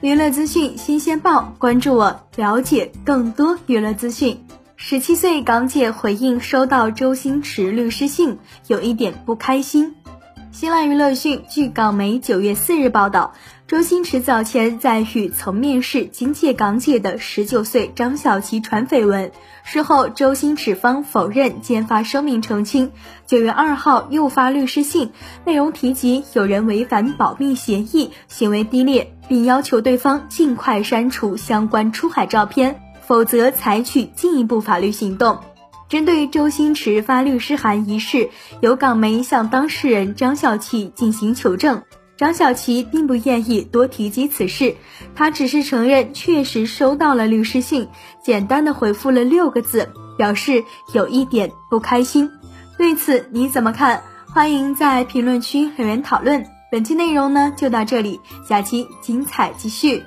娱乐资讯新鲜报，关注我，了解更多娱乐资讯。十七岁港姐回应收到周星驰律师信，有一点不开心。新浪娱乐讯，据港媒九月四日报道，周星驰早前在与曾面试金界港姐的十九岁张小琪传绯闻，事后周星驰方否认兼发声明澄清。九月二号又发律师信，内容提及有人违反保密协议，行为低劣，并要求对方尽快删除相关出海照片，否则采取进一步法律行动。针对周星驰发律师函一事，有港媒向当事人张小琪进行求证，张小琪并不愿意多提及此事，他只是承认确实收到了律师信，简单的回复了六个字，表示有一点不开心。对此你怎么看？欢迎在评论区留言讨论。本期内容呢就到这里，下期精彩继续。